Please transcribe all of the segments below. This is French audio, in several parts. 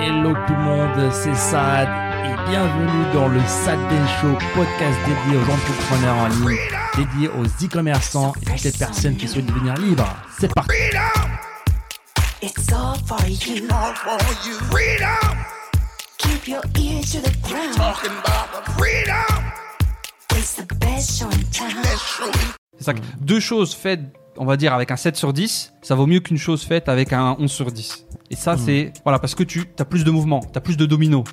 Hello tout le monde, c'est Sad et bienvenue dans le Sad Day Show, podcast dédié aux entrepreneurs en ligne, dédié aux e-commerçants et toutes les personnes qui souhaitent devenir libres. C'est parti It's all for you. all for you. Freedom, Keep your ear to the ground. talking about the freedom. It's the best show in town. Show. C'est ça que deux choses faites, on va dire, avec un 7 sur 10, ça vaut mieux qu'une chose faite avec un 11 sur 10. Et ça, c'est, voilà, parce que tu as plus de mouvement, tu as plus de dominos.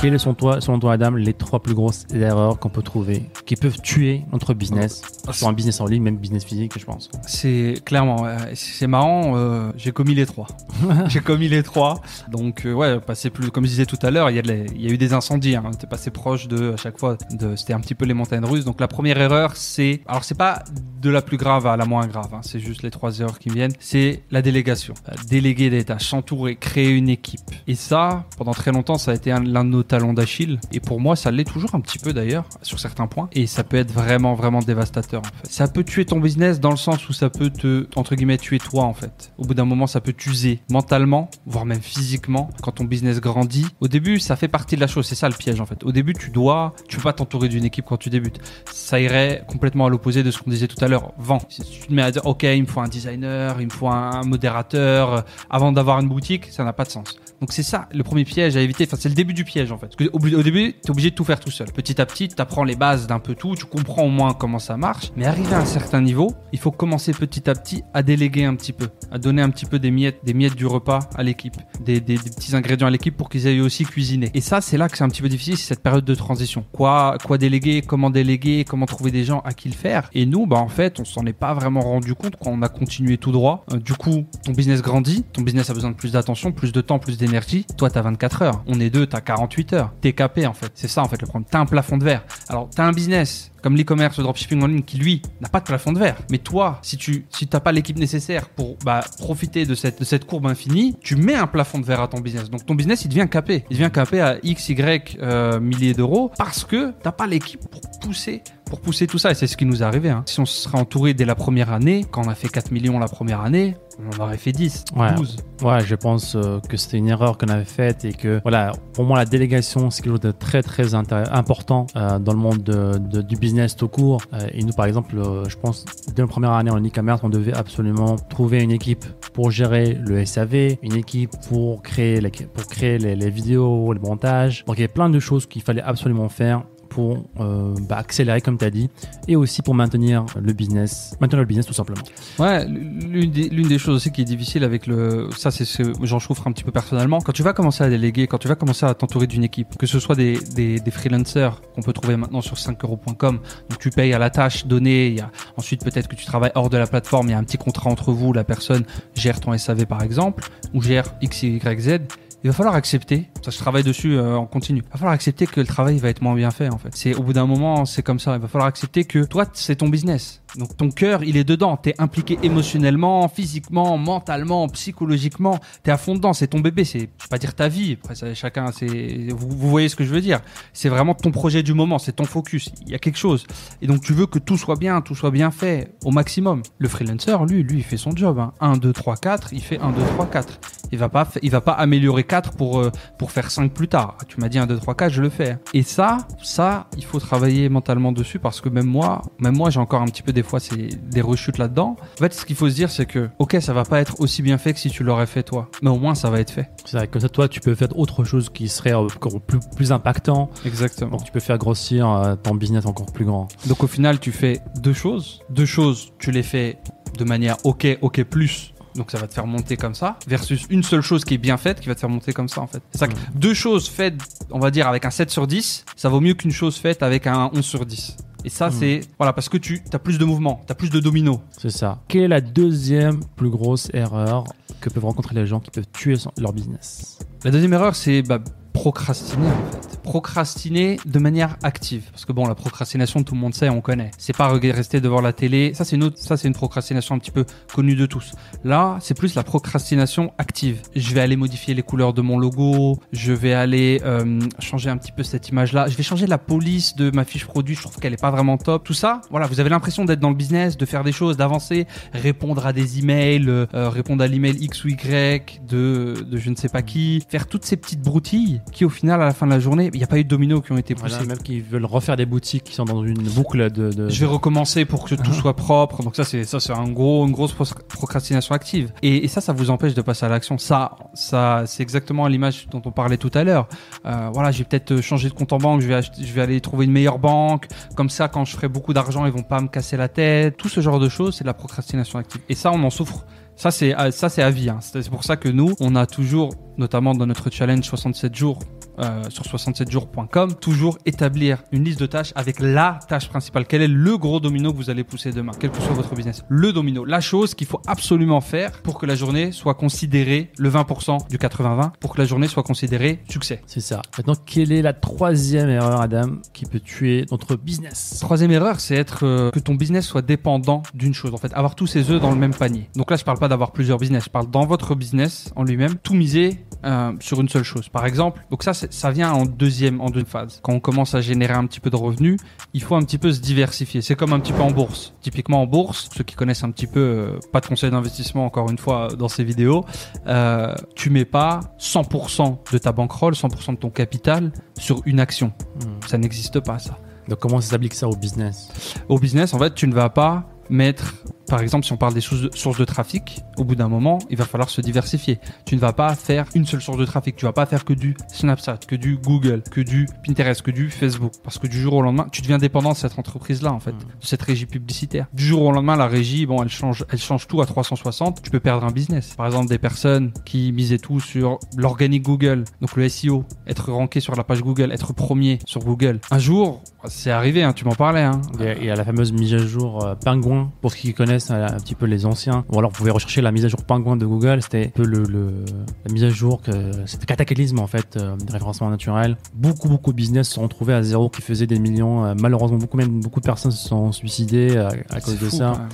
Quelles sont toi, selon toi Adam, les trois plus grosses erreurs qu'on peut trouver qui peuvent tuer notre business, sur un business en ligne, même business physique, je pense C'est clairement, c'est marrant, euh, j'ai commis les trois. j'ai commis les trois. Donc, euh, ouais, passé plus, comme je disais tout à l'heure, il y, a y eu des incendies. Hein, T'es passé proche de, à chaque fois, de, c'était un petit peu les montagnes russes. Donc, la première erreur, c'est, alors c'est pas de la plus grave à la moins grave, hein, c'est juste les trois erreurs qui me viennent, c'est la délégation. Euh, Déléguer des tâches, s'entourer, créer une équipe. Et ça, pendant très longtemps, ça a été un- l'un de nos talons d'Achille. Et pour moi, ça l'est toujours un petit peu d'ailleurs, sur certains points. Et ça peut être vraiment, vraiment dévastateur en fait. Ça peut tuer ton business dans le sens où ça peut te, entre guillemets, tuer toi en fait. Au bout d'un moment, ça peut t'user mentalement, voire même physiquement, quand ton business grandit. Au début, ça fait partie de la chose, c'est ça le piège en fait. Au début, tu dois, tu peux pas t'entourer d'une équipe quand tu débutes. Ça irait complètement à l'opposé de ce qu'on disait tout à l'heure. Vends. Si tu te mets à dire, ok, il me faut un designer, il me faut un modérateur, euh, avant d'avoir une boutique, ça n'a pas de sens. Donc c'est ça le premier piège à éviter. Enfin, c'est le début du piège en fait. Parce que au, au début, t'es obligé de tout faire tout seul. Petit à petit, tu apprends les bases d'un peu tout, tu comprends au moins comment ça marche. Mais arrivé à un certain niveau, il faut commencer petit à petit à déléguer un petit peu, à donner un petit peu des miettes, des miettes du repas à l'équipe, des, petits ingrédients à l'équipe pour qu'ils aillent aussi cuisiner. Et ça, c'est là que c'est un petit peu difficile, c'est cette période de transition. Quoi, quoi déléguer, comment déléguer, comment trouver des gens à qui le faire. Et nous, bah en fait, on s'en est pas vraiment rendu compte quand on a continué tout droit. Euh, du coup, ton business grandit, ton business a besoin de plus d'attention, plus de temps, plus d'énergie. Toi, t'as 24 heures. On est deux, t'as 48 heures. T'es capé en fait. C'est ça en fait le problème. T'as un plafond de verre. Alors, t'as un business Yes. Comme l'e-commerce, le dropshipping en ligne qui lui n'a pas de plafond de verre. Mais toi, si tu si t'as pas l'équipe nécessaire pour bah, profiter de cette de cette courbe infinie, tu mets un plafond de verre à ton business. Donc ton business il devient capé. Il devient capé à x y euh, milliers d'euros parce que t'as pas l'équipe pour pousser pour pousser tout ça et c'est ce qui nous est arrivé. Hein. Si on se serait entouré dès la première année, quand on a fait 4 millions la première année, on en aurait fait 10, Ouais. 12. Ouais, je pense euh, que c'était une erreur qu'on avait faite et que, voilà, pour moi, la délégation, c'est quelque chose de très, très important euh, dans le monde de- de- du business tout court. Euh, et nous, par exemple, euh, je pense, dès la première année en e-commerce, on devait absolument trouver une équipe pour gérer le SAV, une équipe pour créer les, pour créer les, les vidéos. Donc, il y avait plein de choses qu'il fallait absolument faire pour euh, bah, accélérer, comme tu as dit, et aussi pour maintenir le business, maintenir le business tout simplement. Ouais, l'une des, choses aussi qui est difficile avec le, ça c'est ce, j'en souffre un petit peu personnellement. Quand tu vas commencer à déléguer, quand tu vas commencer à t'entourer d'une équipe, que ce soit des, des, freelancers qu'on peut trouver maintenant sur 5euros.com, donc tu payes à la tâche donnée, ensuite peut-être que tu travailles hors de la plateforme, il y a un petit contrat entre vous, la personne gère ton SAV par exemple, ou gère X, Y, Z. Il va falloir accepter, ça je travaille dessus euh, en continu. Il va falloir accepter que le travail va être moins bien fait en fait. C'est au bout d'un moment, c'est comme ça. Il va falloir accepter que toi c'est ton business. Donc ton cœur, il est dedans. T'es impliqué émotionnellement, physiquement, mentalement, psychologiquement. T'es à fond dedans. C'est ton bébé. C'est, pas dire ta vie. Après, ça, chacun, c'est, vous, voyez ce que je veux dire. C'est vraiment ton projet du moment. C'est ton focus. Il y a quelque chose. Et donc tu veux que tout soit bien, tout soit bien fait au maximum. Le freelancer, lui, lui, il fait son job. Hein. 1, 2, 3, 4. Il fait 1, 2, 3, 4. Il va pas, il va pas améliorer 4 pour, euh, pour faire 5 plus tard. Tu m'as dit 1, 2, 3, 4, je le fais. Et ça, ça, il faut travailler mentalement dessus parce que même moi, même moi, j'ai encore un petit peu des fois c'est des rechutes là-dedans. En fait, ce qu'il faut se dire, c'est que, ok, ça va pas être aussi bien fait que si tu l'aurais fait toi. Mais au moins, ça va être fait. C'est vrai, comme ça, toi, tu peux faire autre chose qui serait euh, encore plus, plus impactant. Exactement. Donc, tu peux faire grossir euh, ton business encore plus grand. Donc au final, tu fais deux choses. Deux choses, tu les fais de manière ok, ok plus. Donc ça va te faire monter comme ça, versus une seule chose qui est bien faite qui va te faire monter comme ça en fait. C'est ça que deux choses faites, on va dire avec un 7 sur 10, ça vaut mieux qu'une chose faite avec un 11 sur 10. Et ça Mm. c'est, voilà, parce que tu as plus de mouvement, tu as plus de dominos. C'est ça. Quelle est la deuxième plus grosse erreur que peuvent rencontrer les gens qui peuvent tuer leur business? La deuxième erreur, c'est bah, procrastiner en fait. Procrastiner de manière active. Parce que bon, la procrastination, tout le monde sait, on connaît. C'est pas rester devant la télé. Ça, c'est une autre, ça, c'est une procrastination un petit peu connue de tous. Là, c'est plus la procrastination active. Je vais aller modifier les couleurs de mon logo. Je vais aller euh, changer un petit peu cette image-là. Je vais changer la police de ma fiche produit. Je trouve qu'elle est pas vraiment top. Tout ça, voilà, vous avez l'impression d'être dans le business, de faire des choses, d'avancer, répondre à des emails, euh, répondre à l'email X ou Y de, de je ne sais pas qui, faire toutes ces petites broutilles qui, au final, à la fin de la journée, il n'y a pas eu de dominos qui ont été poussés. Voilà, même qui veulent refaire des boutiques qui sont dans une boucle de. de- Je vais recommencer pour que tout soit propre. Donc ça, c'est ça, c'est un gros, une grosse pro- procrastination active. Et, et ça, ça vous empêche de passer à l'action. Ça, ça, c'est exactement l'image dont on parlait tout à l'heure. Euh, voilà, je vais peut-être changer de compte en banque. Je vais, acheter- je vais aller trouver une meilleure banque. Comme ça, quand je ferai beaucoup d'argent, ils vont pas me casser la tête. Tout ce genre de choses, c'est de la procrastination active. Et ça, on en souffre. Ça, c'est à- ça, c'est à vie. hein. C'est pour ça que nous, on a toujours, notamment dans notre challenge 67 jours. Euh, sur 67jours.com, toujours établir une liste de tâches avec la tâche principale. Quel est le gros domino que vous allez pousser demain, quel que soit votre business Le domino, la chose qu'il faut absolument faire pour que la journée soit considérée le 20% du 80-20, pour que la journée soit considérée succès. C'est ça. Maintenant, quelle est la troisième erreur, Adam, qui peut tuer notre business? Troisième erreur, c'est être euh, que ton business soit dépendant d'une chose. En fait, avoir tous ses œufs dans le même panier. Donc là, je parle pas d'avoir plusieurs business. Je parle dans votre business en lui-même, tout miser euh, sur une seule chose. Par exemple, donc ça, c'est- ça vient en deuxième, en deuxième phase. Quand on commence à générer un petit peu de revenus, il faut un petit peu se diversifier. C'est comme un petit peu en bourse. Typiquement en bourse, ceux qui connaissent un petit peu, euh, pas de conseil d'investissement encore une fois dans ces vidéos, euh, tu mets pas 100% de ta bankroll, 100% de ton capital sur une action. Hmm. Ça n'existe pas ça. Donc, comment s'applique ça au business? Au business, en fait, tu ne vas pas mettre, par exemple, si on parle des sources de, trafic, au bout d'un moment, il va falloir se diversifier. Tu ne vas pas faire une seule source de trafic. Tu vas pas faire que du Snapchat, que du Google, que du Pinterest, que du Facebook. Parce que du jour au lendemain, tu deviens dépendant de cette entreprise-là, en fait, Mm. de cette régie publicitaire. Du jour au lendemain, la régie, bon, elle change, elle change tout à 360. Tu peux perdre un business. Par exemple, des personnes qui misaient tout sur l'organique Google, donc le SEO, être ranké sur la page Google, être premier sur Google. Un jour, c'est arrivé, hein, tu m'en parlais, hein. Il y a- il y a la fameuse mise à jour euh, pingouin, pour ceux qui connaissent euh, un petit peu les anciens. Ou alors vous pouvez rechercher la mise à jour pingouin de Google. C'était un peu le, le- la mise à jour, que c'était cataclysme en fait, euh, de référencement naturel. Beaucoup, beaucoup de business se sont retrouvés à zéro qui faisaient des millions. Euh, malheureusement, beaucoup, même beaucoup de personnes se sont suicidées euh, à cause de fou, ça.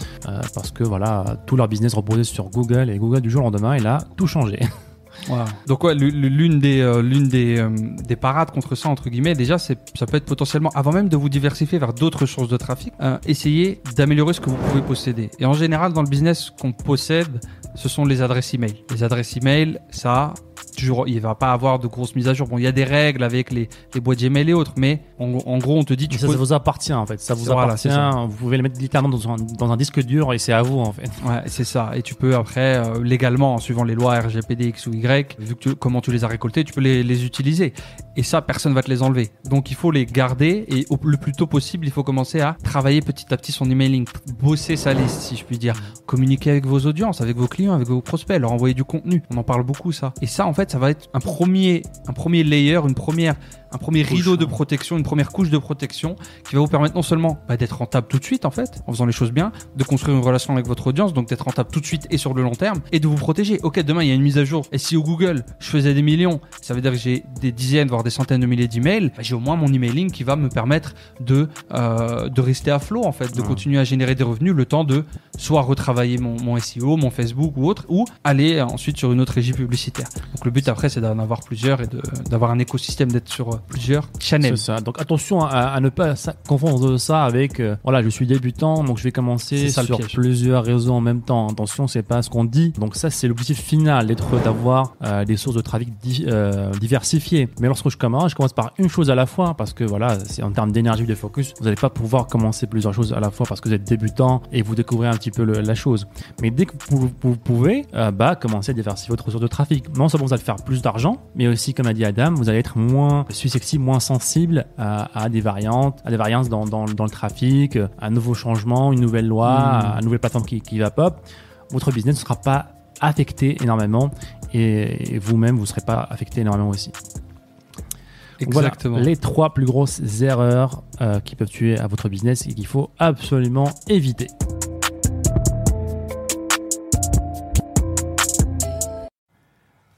parce que voilà, tout leur business reposait sur Google et Google du jour au lendemain, il a tout changé. Donc ouais, l'u- l'u- l'une des euh, euh, des parades contre ça entre guillemets, déjà c'est ça peut être potentiellement avant même de vous diversifier vers d'autres sources de trafic, euh, essayez d'améliorer ce que vous pouvez posséder. Et en général dans le business qu'on possède, ce sont les adresses email. Les adresses email, ça toujours il va pas avoir de grosses mises à jour. Bon, il y a des règles avec les les boîtes Gmail et autres, mais en, en gros on te dit tu ça, peux ça vous appartient en fait. Ça vous Voilà, appartient. ça. Vous pouvez le mettre littéralement dans un, dans un disque dur et c'est à vous en fait. Ouais, c'est ça. Et tu peux après, euh, légalement, en suivant les lois RGPD X ou Y, vu que tu- comment tu les as récoltés, tu peux les, les utiliser. Et ça, personne va te les enlever. Donc il faut les garder et au, le plus tôt possible, il faut commencer à travailler petit à petit son emailing, bosser sa liste, si je puis dire, communiquer avec vos audiences, avec vos clients, avec vos prospects, leur envoyer du contenu. On en parle beaucoup ça. Et ça, en fait, ça va être un premier, un premier layer, une première, un premier Couche, rideau de protection, une première couche de protection qui va vous permettre non seulement bah, d'être rentable tout de suite en fait, en faisant les choses bien, de construire une relation avec votre audience, donc d'être rentable tout de suite et sur le long terme, et de vous protéger. Ok, demain il y a une mise à jour. Et si au Google je faisais des millions, ça veut dire que j'ai des dizaines, voire des centaines de milliers d'emails, bah, j'ai au moins mon emailing qui va me permettre de euh, de rester à flot en fait, de Ouais. continuer à générer des revenus le temps de soit retravailler mon, mon SEO, mon Facebook ou autre, ou aller ensuite sur une autre régie publicitaire. Donc le but après c'est d'en avoir plusieurs et d'avoir un écosystème, d'être sur plusieurs channels. C'est ça. Donc attention à, à ne pas ça- confondre ça avec euh, voilà, je suis débutant, donc je vais commencer ça, sur plusieurs réseaux en même temps. Attention, c'est pas ce qu'on dit. Donc ça, c'est l'objectif final, d'être d'avoir euh, des sources de trafic di- euh, diversifiées. Mais lorsque je commence, je commence par une chose à la fois parce que voilà, c'est en termes d'énergie de focus, vous n'allez pas pouvoir commencer plusieurs choses à la fois parce que vous êtes débutant et vous découvrez un petit peu le- la chose. Mais dès que vous, vous pouvez, bah commencer à diversifier votre source de trafic. Non seulement vous allez faire plus d'argent, mais aussi comme a dit Adam, vous allez être moins susceptible, moins sensible à, à des variantes, à des variances dans, dans, dans le trafic, à un nouveau changement, une nouvelle loi, à une nouvelle plateforme qui, qui va pop. Votre business ne sera pas affecté énormément et, vous-même vous ne serez pas affecté énormément aussi. Donc voilà, Exactement. les trois plus grosses erreurs euh, qui peuvent tuer à votre business et qu'il faut absolument éviter.